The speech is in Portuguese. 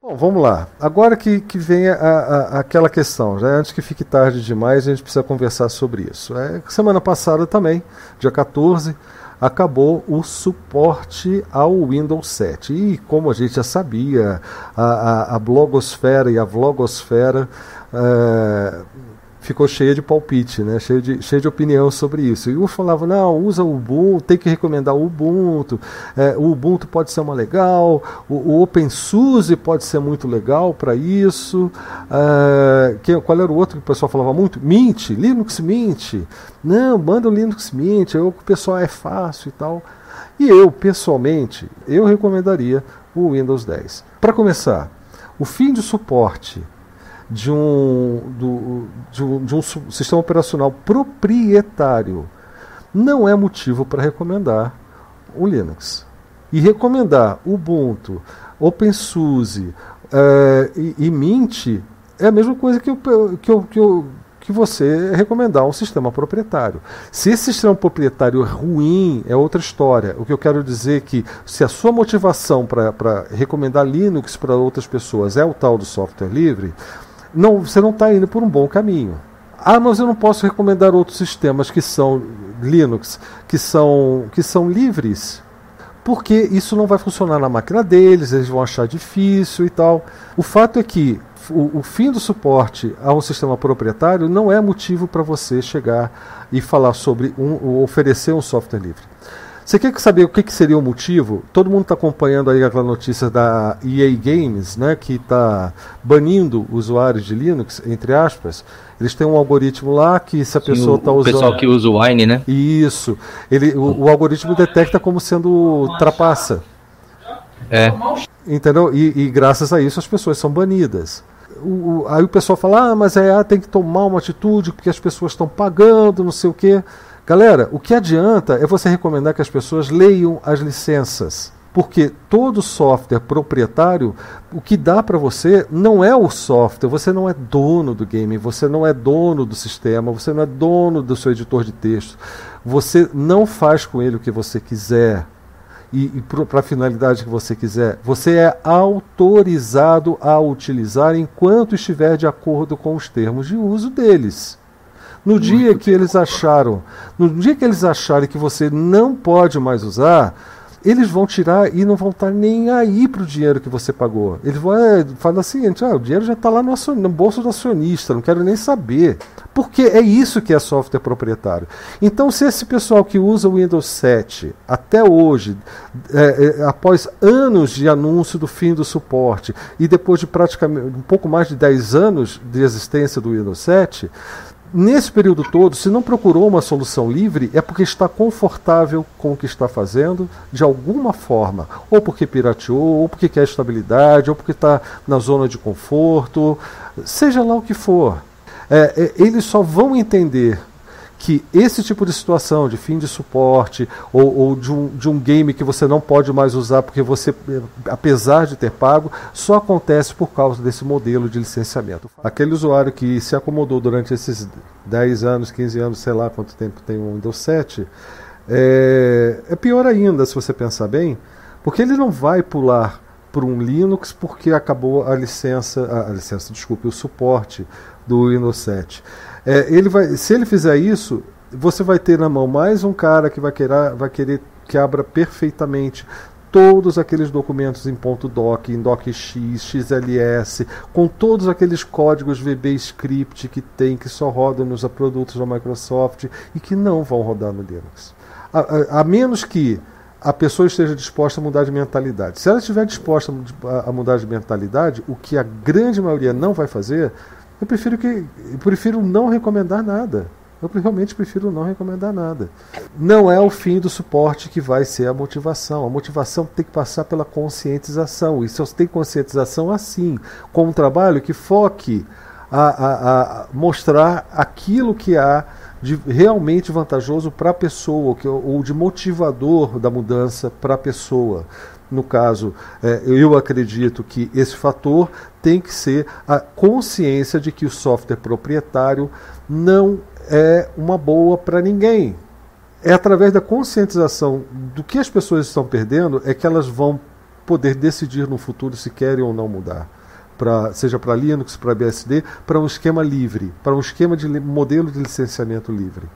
Bom, vamos lá. Agora que, que vem a, a, aquela questão, já antes que fique tarde demais, a gente precisa conversar sobre isso. É, semana passada também, dia 14, acabou o suporte ao Windows 7. E como a gente já sabia, a, a, a blogosfera e a vlogosfera é, ficou cheia de palpite, né? cheia, de, cheia de opinião sobre isso. E um falava, não, usa o Ubuntu, tem que recomendar o Ubuntu, é, o Ubuntu pode ser uma legal, o, o OpenSUSE pode ser muito legal para isso. É, que, qual era o outro que o pessoal falava muito? Mint, Linux Mint. Não, manda o Linux Mint, o pessoal é fácil e tal. E eu, pessoalmente, eu recomendaria o Windows 10. Para começar, o fim de suporte de um, do, de um, de um sistema operacional proprietário não é motivo para recomendar o Linux. E recomendar Ubuntu, OpenSUSE é, e, e, Mint é a mesma coisa que, eu, que, eu, que, eu, que você recomendar um sistema proprietário. Se esse sistema proprietário é ruim, é outra história. O que eu quero dizer é que se a sua motivação para recomendar Linux para outras pessoas é o tal do software livre, não, você não está indo por um bom caminho. Ah, mas eu não posso recomendar outros sistemas que são Linux, que são, que são livres, porque isso não vai funcionar na máquina deles, eles vão achar difícil e tal. O fato é que o, o fim do suporte a um sistema proprietário não é motivo para você chegar e falar sobre um, oferecer um software livre. Você quer saber o que, que seria o motivo? Todo mundo está acompanhando aí aquela notícia da EA Games, né, que está banindo usuários de Linux, entre aspas. Eles têm um algoritmo lá que se a pessoa está usando. O pessoal que usa o Wine, né? Isso. Ele, o, o algoritmo detecta como sendo trapaça. É. Entendeu? E, e, graças a isso as pessoas são banidas. O, o, aí o pessoal fala, ah, mas é, tem que tomar uma atitude porque as pessoas estão pagando, não sei o quê. Galera, o que adianta é você recomendar que as pessoas leiam as licenças. Porque todo software proprietário, o que dá para você não é o software, você não é dono do game, você não é dono do sistema, você não é dono do seu editor de texto. Você não faz com ele o que você quiser e, e para a finalidade que você quiser. Você é autorizado a utilizar enquanto estiver de acordo com os termos de uso deles. No dia que eles acharam, no dia que eles acharem que você não pode mais usar, eles vão tirar e não vão estar nem aí para o dinheiro que você pagou. Eles vão é, falar assim, ah, o dinheiro já está lá no, no, bolso do acionista, não quero nem saber. Porque é isso que é software proprietário. Então, se esse pessoal que usa o Windows 7 até hoje, é, é, após anos de anúncio do fim do suporte e depois de praticamente um pouco mais de 10 anos de existência do Windows 7, nesse período todo, se não procurou uma solução livre, é porque está confortável com o que está fazendo, de alguma forma. Ou porque pirateou, ou porque quer estabilidade, ou porque está na zona de conforto, seja lá o que for. É, é, eles só vão entender que esse tipo de situação de fim de suporte ou, ou, de, um, de um game que você não pode mais usar porque você, apesar de ter pago, só acontece por causa desse modelo de licenciamento. Aquele usuário que se acomodou durante esses 10 anos, 15 anos, sei lá quanto tempo tem o Windows 7, é, é pior ainda se você pensar bem, porque ele não vai pular por um Linux porque acabou a licença, a, a licença, desculpe, o suporte do Windows 7. É, ele vai, se ele fizer isso, você vai ter na mão mais um cara que vai querer, vai querer que abra perfeitamente todos aqueles documentos em .doc, em docx, xls, com todos aqueles códigos VB script que tem, que só rodam nos produtos da Microsoft e que não vão rodar no Linux. A, a, a menos que a pessoa esteja disposta a mudar de mentalidade. Se ela estiver disposta a mudar de mentalidade, o que a grande maioria não vai fazer, eu prefiro que eu prefiro não recomendar nada. Eu realmente prefiro não recomendar nada. Não é o fim do suporte que vai ser a motivação. A motivação tem que passar pela conscientização. E se você tem conscientização assim, com um trabalho que foque a, a, a mostrar aquilo que há de realmente vantajoso para a pessoa, ou de motivador da mudança para a pessoa. No caso, é, eu acredito que esse fator tem que ser a consciência de que o software proprietário não é uma boa para ninguém. É através da conscientização do que as pessoas estão perdendo é que elas vão poder decidir no futuro se querem ou não mudar. Pra, seja para Linux, para BSD, para um esquema livre, para um esquema de modelo de licenciamento livre.